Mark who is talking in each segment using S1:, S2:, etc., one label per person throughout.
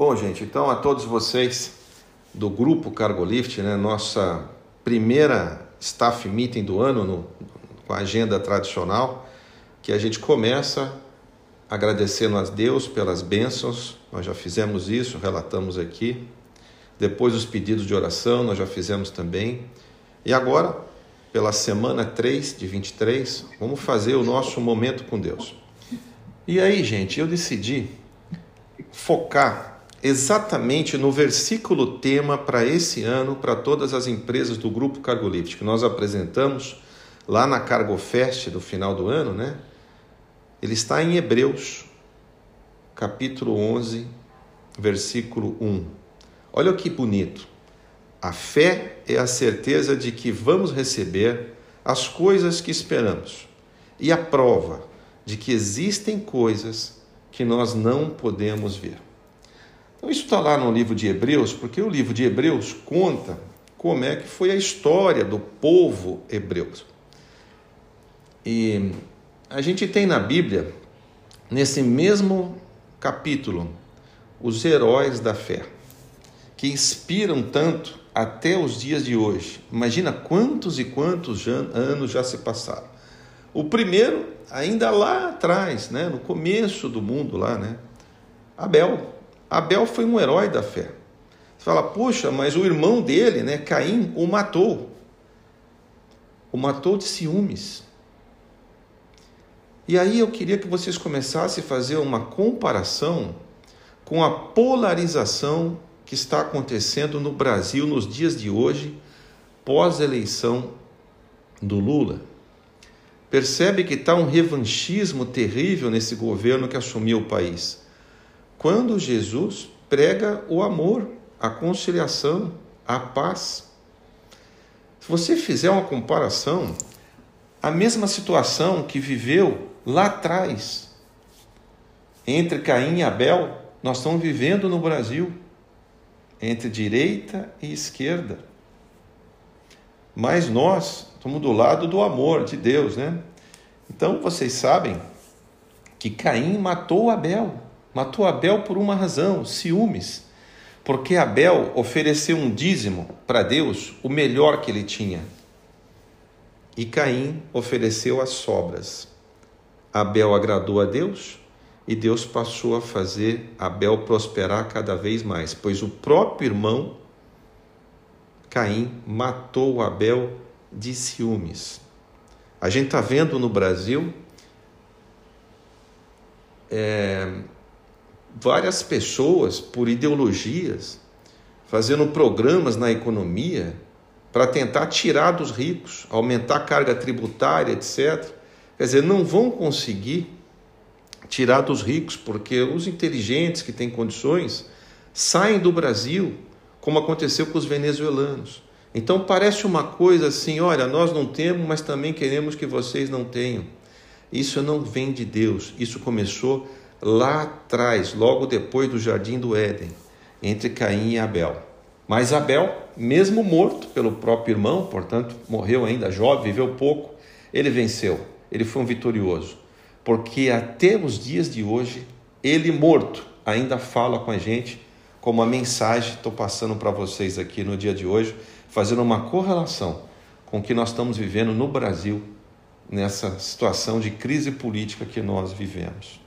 S1: Bom, gente, então a todos vocês do grupo Cargolift, né, nossa primeira staff meeting do ano no, com a agenda tradicional, que a gente começa agradecendo a Deus pelas bênçãos, nós já fizemos isso, relatamos aqui. Depois os pedidos de oração, nós já fizemos também. E agora, pela semana 3 de 23, vamos fazer o nosso momento com Deus. E aí, gente, eu decidi focar exatamente no versículo tema para esse ano, para todas as empresas do Grupo Cargolift, que nós apresentamos lá na Cargo Fest do final do ano, né? Ele está em Hebreus, capítulo 11, versículo 1. Olha que bonito. A fé é a certeza de que vamos receber as coisas que esperamos, e a prova de que existem coisas que nós não podemos ver. Então, isso está lá no livro de Hebreus, porque o livro de Hebreus conta como é que foi a história do povo hebreu. E a gente tem na Bíblia, nesse mesmo capítulo, os heróis da fé, que inspiram tanto até os dias de hoje. Imagina quantos e quantos anos já se passaram. O primeiro, ainda lá atrás, né, no começo do mundo lá, né? Abel. Abel foi um herói da fé. Você fala, puxa, mas o irmão dele, né, Caim, o matou. O matou de ciúmes. E aí eu queria que vocês começassem a fazer uma comparação com a polarização que está acontecendo no Brasil nos dias de hoje, pós-eleição do Lula. Percebe que está um revanchismo terrível nesse governo que assumiu o país quando Jesus prega o amor, a conciliação, a paz. Se você fizer uma comparação, a mesma situação que viveu lá atrás entre Caim e Abel, nós estamos vivendo no Brasil, entre direita e esquerda. Mas nós estamos do lado do amor de Deus, né? Então vocês sabem que Caim matou Abel. Matou Abel por uma razão: ciúmes. Porque Abel ofereceu um dízimo para Deus, o melhor que ele tinha. E Caim ofereceu as sobras. Abel agradou a Deus e Deus passou a fazer Abel prosperar cada vez mais, pois o próprio irmão Caim matou Abel de ciúmes. A gente está vendo no Brasil é, várias pessoas, por ideologias, fazendo programas na economia para tentar tirar dos ricos, aumentar a carga tributária, etc. Quer dizer, não vão conseguir tirar dos ricos, porque os inteligentes que têm condições saem do Brasil, como aconteceu com os venezuelanos. Então parece uma coisa assim: olha, nós não temos, mas também queremos que vocês não tenham. Isso não vem de Deus, isso começou lá atrás, logo depois do jardim do Éden, entre Caim e Abel. Mas Abel, mesmo morto pelo próprio irmão, portanto, morreu ainda jovem, viveu pouco, ele venceu, ele foi um vitorioso, porque até os dias de hoje, ele morto ainda fala com a gente, como a mensagem estou passando para vocês aqui no dia de hoje, fazendo uma correlação com o que nós estamos vivendo no Brasil, nessa situação de crise política que nós vivemos.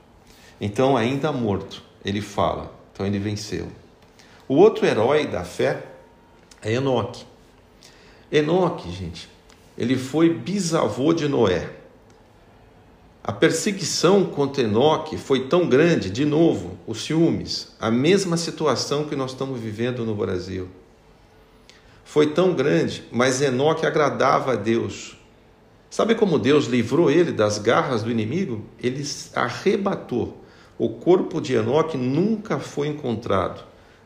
S1: Então, ainda morto, ele fala. Então, ele venceu. O outro herói da fé é Enoque. Enoque, gente, ele foi bisavô de Noé. A perseguição contra Enoque foi tão grande, de novo, os ciúmes, a mesma situação que nós estamos vivendo no Brasil. Foi tão grande, mas Enoque agradava a Deus. Sabe como Deus livrou ele das garras do inimigo? Ele arrebatou o corpo de Enoque nunca foi encontrado.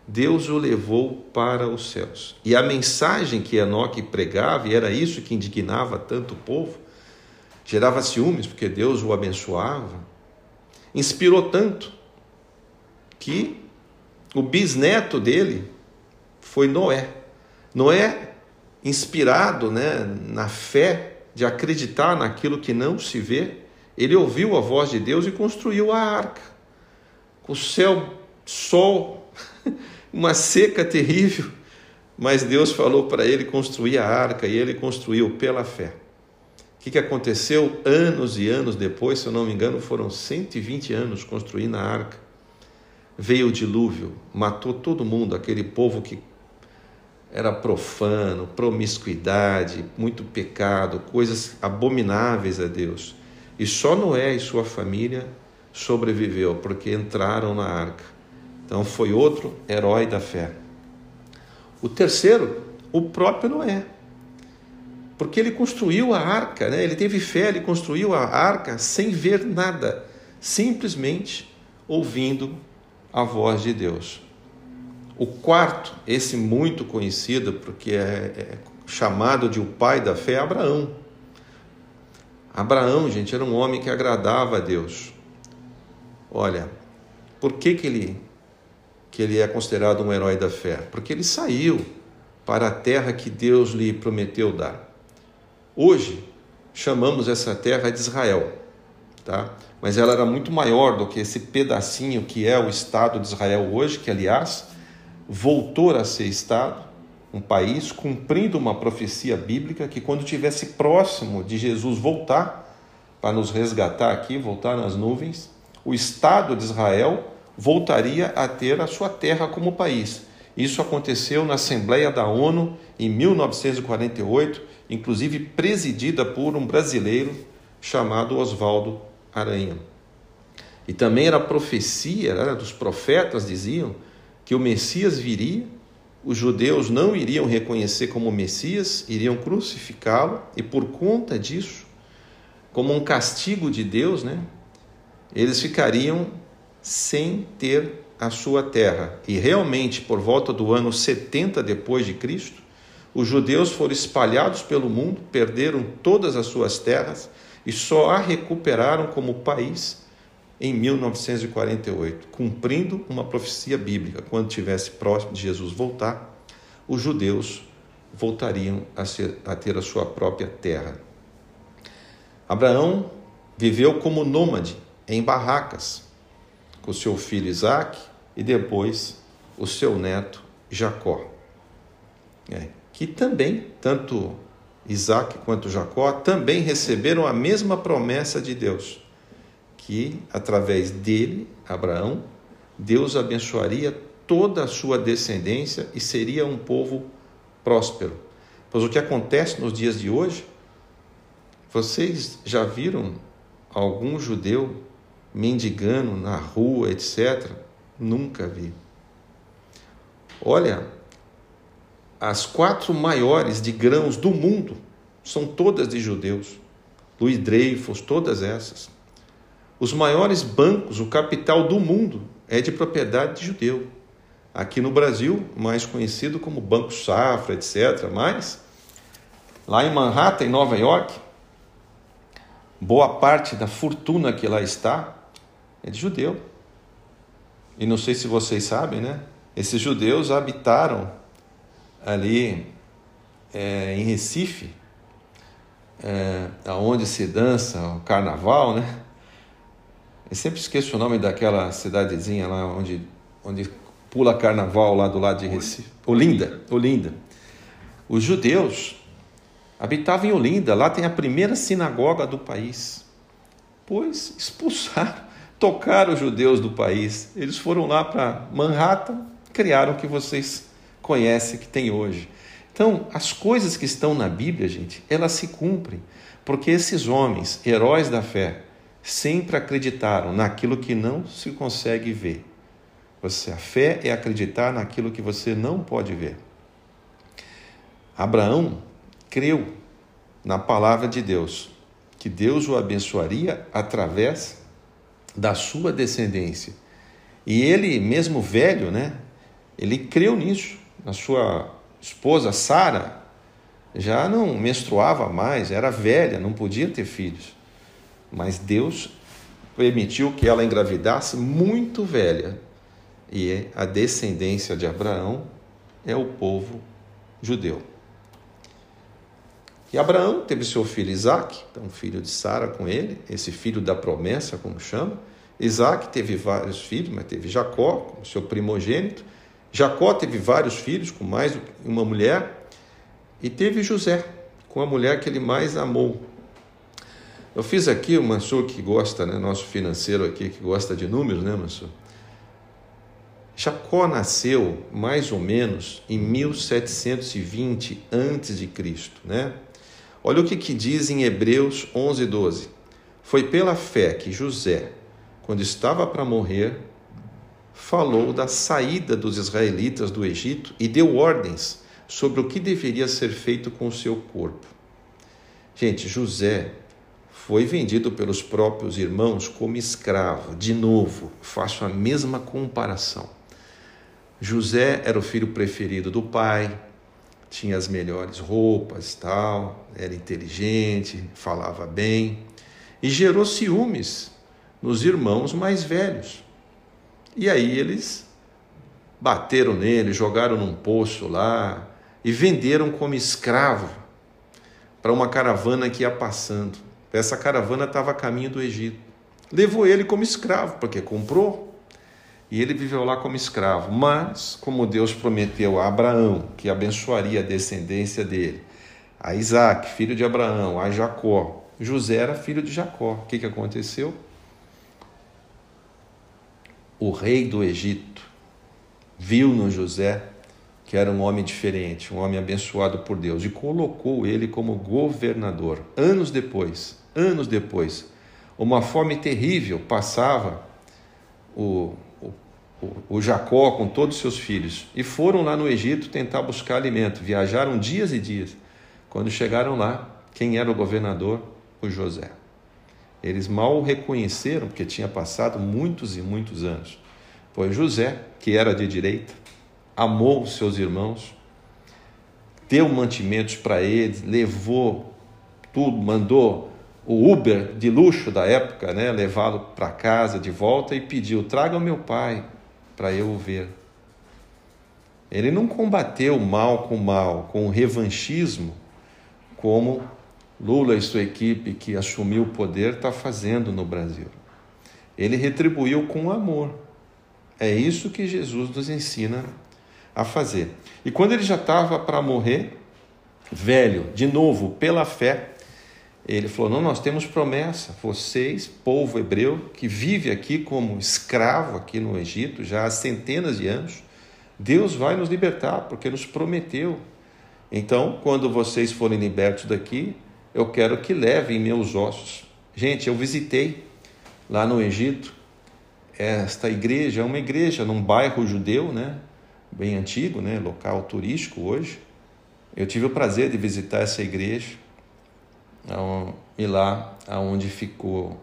S1: Deus o levou para os céus. E a mensagem que Enoque pregava, e era isso que indignava tanto o povo, gerava ciúmes, porque Deus o abençoava, inspirou tanto que o bisneto dele foi Noé. Noé, inspirado né, na fé de acreditar naquilo que não se vê, ele ouviu a voz de Deus e construiu a arca o céu, sol uma seca terrível, mas Deus falou para ele construir a arca e ele construiu pela fé. O que, que aconteceu anos e anos depois, se eu não me engano, foram 120 anos construindo a arca. Veio o dilúvio, matou todo mundo, aquele povo que era profano, promiscuidade, muito pecado, coisas abomináveis a Deus. E só Noé e sua família sobreviveu porque entraram na arca. Então foi outro herói da fé. O terceiro, o próprio Noé. Porque ele construiu a arca, né? ele teve fé, ele construiu a arca sem ver nada, simplesmente ouvindo a voz de Deus. O quarto, esse muito conhecido, porque é, é chamado de o pai da fé, é Abraão. Abraão, gente, era um homem que agradava a Deus. Olha, por que, que, ele, que ele é considerado um herói da fé? Porque ele saiu para a terra que Deus lhe prometeu dar. Hoje, chamamos essa terra de Israel, tá? mas ela era muito maior do que esse pedacinho que é o Estado de Israel hoje, que, aliás, voltou a ser Estado, um país, cumprindo uma profecia bíblica que, quando estivesse próximo de Jesus voltar, para nos resgatar aqui, voltar nas nuvens, o Estado de Israel voltaria a ter a sua terra como país. Isso aconteceu na Assembleia da ONU em 1948, inclusive presidida por um brasileiro chamado Oswaldo Aranha. E também era profecia, era dos profetas diziam que o Messias viria, os judeus não iriam reconhecer como Messias, iriam crucificá-lo, e por conta disso, como um castigo de Deus, né, eles ficariam sem ter a sua terra. E realmente, por volta do ano 70 depois de Cristo, os judeus foram espalhados pelo mundo, perderam todas as suas terras e só a recuperaram como país em 1948, cumprindo uma profecia bíblica. Quando tivesse próximo de Jesus voltar, os judeus voltariam a, ser, a ter a sua própria terra. Abraão viveu como nômade em barracas com seu filho Isaac e depois o seu neto Jacó. É, que também, tanto Isaac quanto Jacó, também receberam a mesma promessa de Deus que através dele, Abraão, Deus abençoaria toda a sua descendência e seria um povo próspero. Pois o que acontece nos dias de hoje, vocês já viram algum judeu mendigando na rua, etc? Nunca vi. Olha, as quatro maiores de grãos do mundo são todas de judeus. Louis Dreyfus, todas essas. Os maiores bancos, o capital do mundo, é de propriedade de judeu. Aqui no Brasil, mais conhecido como Banco Safra, etc. Mas lá em Manhattan, em Nova York, boa parte da fortuna que lá está é de judeu. E não sei se vocês sabem, né? Esses judeus habitaram ali é, em Recife, é, onde se dança o carnaval, né? Eu sempre esqueço o nome daquela cidadezinha lá onde, onde pula carnaval lá do lado de Recife. Olinda, Olinda. Os judeus habitavam em Olinda, lá tem a primeira sinagoga do país. Pois expulsaram, tocaram os judeus do país. Eles foram lá para Manhattan, criaram o que vocês conhecem que tem hoje. Então, as coisas que estão na Bíblia, gente, elas se cumprem, porque esses homens, heróis da fé, sempre acreditaram naquilo que não se consegue ver. Você, a fé é acreditar naquilo que você não pode ver. Abraão creu na palavra de Deus, que Deus o abençoaria através da sua descendência. E ele, mesmo velho, né? Ele creu nisso. A sua esposa Sara já não menstruava mais, era velha, não podia ter filhos. Mas Deus permitiu que ela engravidasse muito velha. E a descendência de Abraão é o povo judeu. E Abraão teve seu filho Isaac, então filho de Sara com ele, esse filho da promessa, como chama. Isaac teve vários filhos, mas teve Jacó como seu primogênito. Jacó teve vários filhos com mais uma mulher e teve José com a mulher que ele mais amou. Eu fiz aqui o Mansur que gosta, né, nosso financeiro aqui que gosta de números, né, Mansur? Jacó nasceu mais ou menos em 1720 antes de Cristo, né? Olha o que, que diz em Hebreus 11, 12. Foi pela fé que José, quando estava para morrer, falou da saída dos israelitas do Egito e deu ordens sobre o que deveria ser feito com o seu corpo. Gente, José foi vendido pelos próprios irmãos como escravo. De novo, faço a mesma comparação. José era o filho preferido do pai, tinha as melhores roupas, tal, era inteligente, falava bem e gerou ciúmes nos irmãos mais velhos. E aí eles bateram nele, jogaram num poço lá e venderam como escravo para uma caravana que ia passando. Essa caravana estava a caminho do Egito. Levou ele como escravo, porque comprou. E ele viveu lá como escravo. Mas, como Deus prometeu a Abraão que abençoaria a descendência dele, a Isaac, filho de Abraão, a Jacó, José era filho de Jacó. O que, que aconteceu? o rei do Egito viu no José que era um homem diferente, um homem abençoado por Deus, e colocou ele como governador. Anos depois, anos depois, uma fome terrível passava o, o, Jacó com todos os seus filhos e foram lá no Egito tentar buscar alimento. Viajaram dias e dias. Quando chegaram lá, quem era o governador? O José. Eles mal o reconheceram, porque tinha passado muitos e muitos anos. Pois José, que era de direita, amou os seus irmãos, deu mantimentos para eles, levou tudo, mandou o Uber de luxo da época, né, levá-lo para casa de volta e pediu: traga o meu pai para eu o ver. Ele não combateu mal com mal, com revanchismo, como Lula e sua equipe que assumiu o poder está fazendo no Brasil. Ele retribuiu com amor. É isso que Jesus nos ensina a fazer. E quando ele já estava para morrer, velho, de novo, pela fé, ele falou: Não, nós temos promessa. Vocês, povo hebreu, que vive aqui como escravo aqui no Egito já há centenas de anos, Deus vai nos libertar, porque nos prometeu. Então, quando vocês forem libertos daqui, eu quero que levem meus ossos. Gente, eu visitei lá no Egito esta igreja, é uma igreja num bairro judeu, né? Bem antigo, né? Local turístico hoje. Eu tive o prazer de visitar essa igreja e lá aonde ficou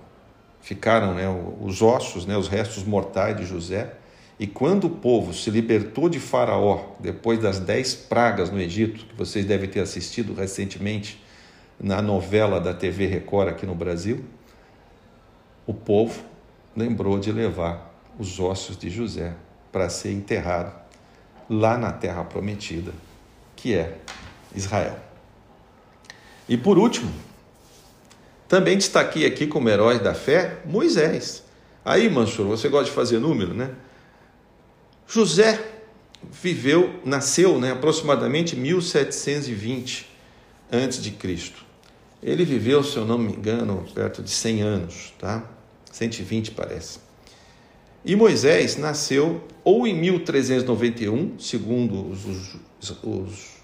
S1: ficaram né, os ossos, né, os restos mortais de José. E quando o povo se libertou de Faraó, depois das dez pragas no Egito, que vocês devem ter assistido recentemente, na novela da TV Record aqui no Brasil, o povo lembrou de levar os ossos de José para ser enterrado lá na terra prometida, que é Israel. E por último, também destaquei aqui como herói da fé Moisés. Aí, Mansur, você gosta de fazer número, né? José viveu, nasceu, né, aproximadamente 1720 antes de Cristo. Ele viveu, se eu não me engano, perto de 100 anos, tá? 120 parece. E Moisés nasceu ou em 1391, segundo os, os, os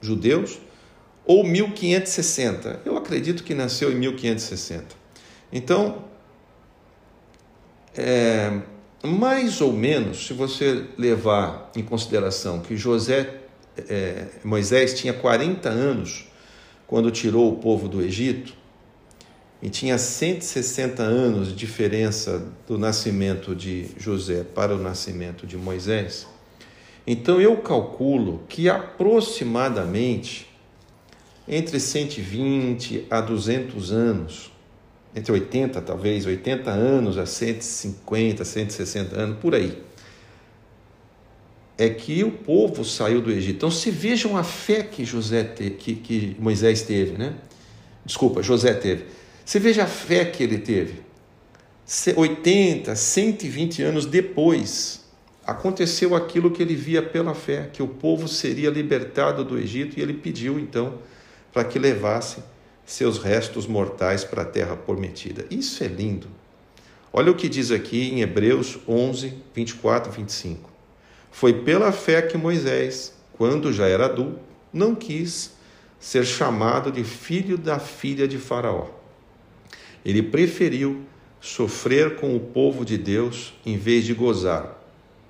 S1: judeus, ou 1560. Eu acredito que nasceu em 1560. Então, é, mais ou menos, se você levar em consideração que José, é, Moisés tinha 40 anos quando tirou o povo do Egito, e tinha 160 anos de diferença do nascimento de José para o nascimento de Moisés. Então eu calculo que aproximadamente entre 120 a 200 anos, entre 80 talvez, 80 anos a 150, 160 anos, por aí é que o povo saiu do Egito. Então, se vejam a fé que José te, que, que Moisés teve, né? Desculpa, José teve. Você veja a fé que ele teve. 80, 120 anos depois, aconteceu aquilo que ele via pela fé, que o povo seria libertado do Egito, e ele pediu então para que levasse seus restos mortais para a terra prometida. Isso é lindo. Olha o que diz aqui em Hebreus 11, 24 e 25. Foi pela fé que Moisés, quando já era adulto, não quis ser chamado de filho da filha de Faraó. Ele preferiu sofrer com o povo de Deus em vez de gozar,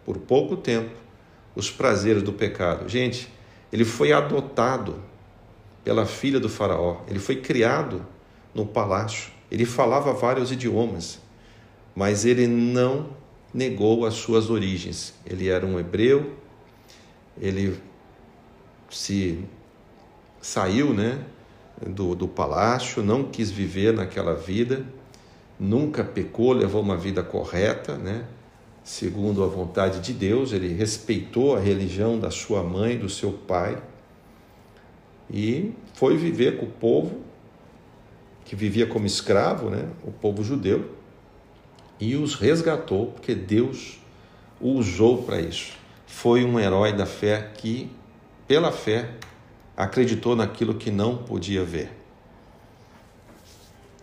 S1: por pouco tempo, os prazeres do pecado. Gente, ele foi adotado pela filha do Faraó, ele foi criado no palácio, ele falava vários idiomas, mas ele não negou as suas origens. Ele era um hebreu, ele se saiu né, do, do palácio, não quis viver naquela vida, nunca pecou, levou uma vida correta, né, segundo a vontade de Deus, ele respeitou a religião da sua mãe, do seu pai, e foi viver com o povo que vivia como escravo, né, o povo judeu, e os resgatou, porque Deus o usou para isso. Foi um herói da fé que, pela fé, acreditou naquilo que não podia ver.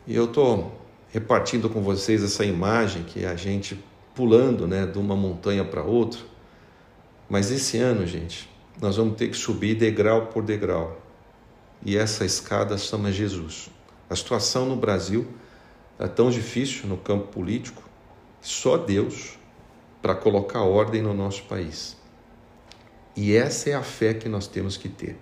S1: E eu estou repartindo com vocês essa imagem que é a gente pulando né, de uma montanha para outra. Mas esse ano, gente, nós vamos ter que subir degrau por degrau. E essa escada chama Jesus. A situação no Brasil é tão difícil no campo político, só Deus para colocar ordem no nosso país. E essa é a fé que nós temos que ter.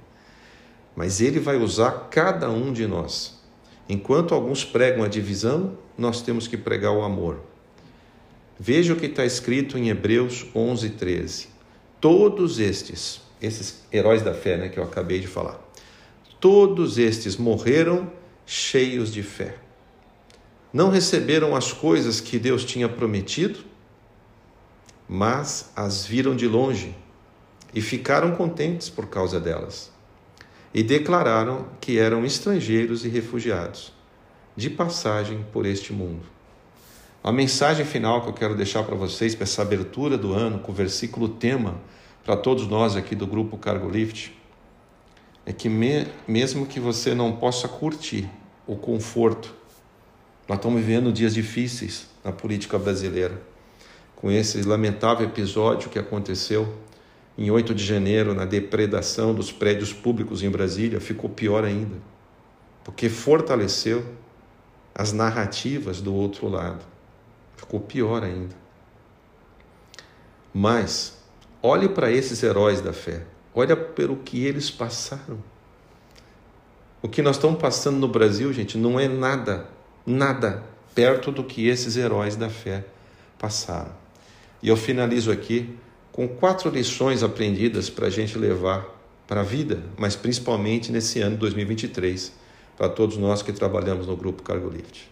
S1: Mas Ele vai usar cada um de nós. Enquanto alguns pregam a divisão, nós temos que pregar o amor. Veja o que está escrito em Hebreus 11, 13. Todos estes, esses heróis da fé né, que eu acabei de falar, todos estes morreram cheios de fé não receberam as coisas que Deus tinha prometido, mas as viram de longe e ficaram contentes por causa delas. E declararam que eram estrangeiros e refugiados, de passagem por este mundo. A mensagem final que eu quero deixar para vocês, para essa abertura do ano, com o versículo tema, para todos nós aqui do grupo Cargo Lift, é que me, mesmo que você não possa curtir o conforto nós estamos vivendo dias difíceis na política brasileira, com esse lamentável episódio que aconteceu em 8 de janeiro, na depredação dos prédios públicos em Brasília, ficou pior ainda, porque fortaleceu as narrativas do outro lado. Ficou pior ainda. Mas, olhe para esses heróis da fé, olha pelo que eles passaram. O que nós estamos passando no Brasil, gente, não é nada nada perto do que esses heróis da fé passaram. E eu finalizo aqui com quatro lições aprendidas para a gente levar para a vida, mas principalmente nesse ano 2023, para todos nós que trabalhamos no Grupo Cargo Lift.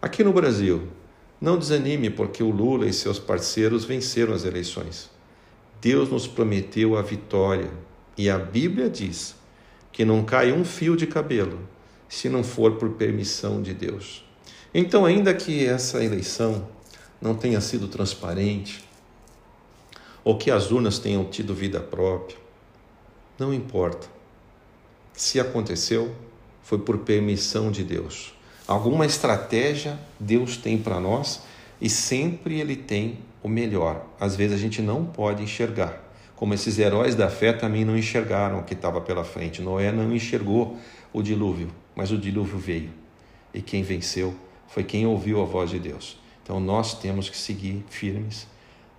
S1: Aqui no Brasil, não desanime porque o Lula e seus parceiros venceram as eleições. Deus nos prometeu a vitória e a Bíblia diz que não cai um fio de cabelo se não for por permissão de Deus. Então, ainda que essa eleição não tenha sido transparente, ou que as urnas tenham tido vida própria, não importa. Se aconteceu, foi por permissão de Deus. Alguma estratégia Deus tem para nós e sempre Ele tem o melhor. Às vezes a gente não pode enxergar, como esses heróis da fé também não enxergaram o que estava pela frente. Noé não enxergou o dilúvio, mas o dilúvio veio. E quem venceu foi quem ouviu a voz de Deus. Então nós temos que seguir firmes,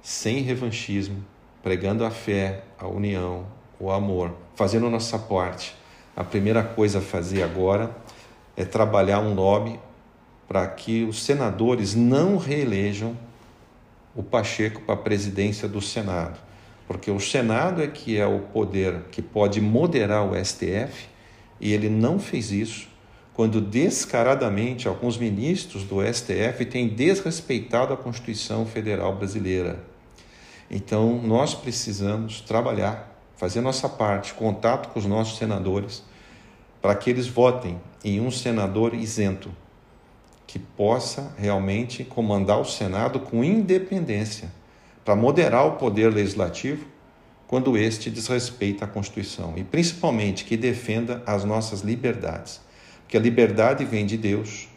S1: sem revanchismo, pregando a fé, a união, o amor, fazendo a nossa parte. A primeira coisa a fazer agora é trabalhar um lobby para que os senadores não reelejam o Pacheco para a presidência do Senado, porque o Senado é que é o poder que pode moderar o STF e ele não fez isso quando descaradamente alguns ministros do STF têm desrespeitado a Constituição Federal Brasileira. Então, nós precisamos trabalhar, fazer nossa parte, contato com os nossos senadores, para que eles votem em um senador isento, que possa realmente comandar o Senado com independência, para moderar o poder legislativo quando este desrespeita a Constituição e principalmente que defenda as nossas liberdades, porque a liberdade vem de Deus,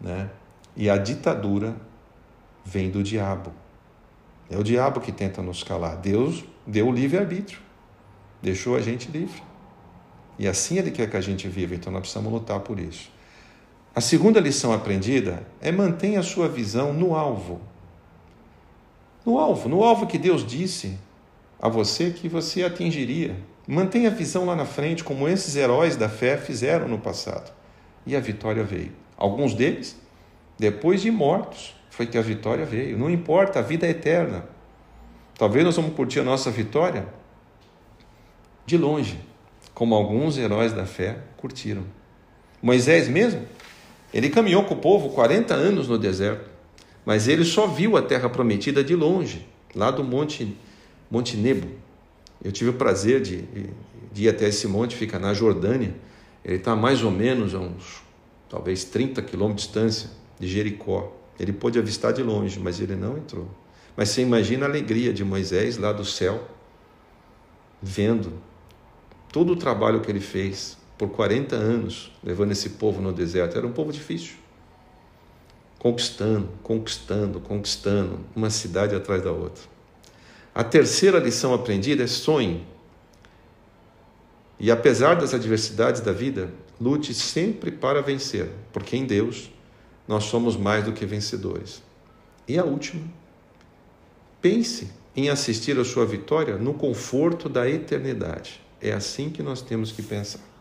S1: né? E a ditadura vem do diabo. É o diabo que tenta nos calar. Deus deu o livre arbítrio, deixou a gente livre. E assim ele quer que a gente viva, então nós precisamos lutar por isso. A segunda lição aprendida é mantenha a sua visão no alvo. No alvo, no alvo que Deus disse a você que você atingiria. Mantenha a visão lá na frente, como esses heróis da fé fizeram no passado. E a vitória veio. Alguns deles, depois de mortos, foi que a vitória veio. Não importa, a vida é eterna. Talvez nós vamos curtir a nossa vitória de longe, como alguns heróis da fé curtiram. Moisés mesmo, ele caminhou com o povo 40 anos no deserto, mas ele só viu a terra prometida de longe, lá do Monte, Monte Nebo. Eu tive o prazer de, de ir até esse monte, fica na Jordânia. Ele está mais ou menos a uns, talvez 30 quilômetros de distância de Jericó. Ele pôde avistar de longe, mas ele não entrou. Mas você imagina a alegria de Moisés lá do céu, vendo todo o trabalho que ele fez, por 40 anos, levando esse povo no deserto. Era um povo difícil. Conquistando, conquistando, conquistando, uma cidade atrás da outra. A terceira lição aprendida é sonhe. E apesar das adversidades da vida, lute sempre para vencer, porque em Deus nós somos mais do que vencedores. E a última, pense em assistir a sua vitória no conforto da eternidade. É assim que nós temos que pensar.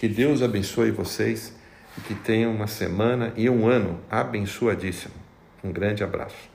S1: Que Deus abençoe vocês e que tenham uma semana e um ano abençoadíssimo. Um grande abraço.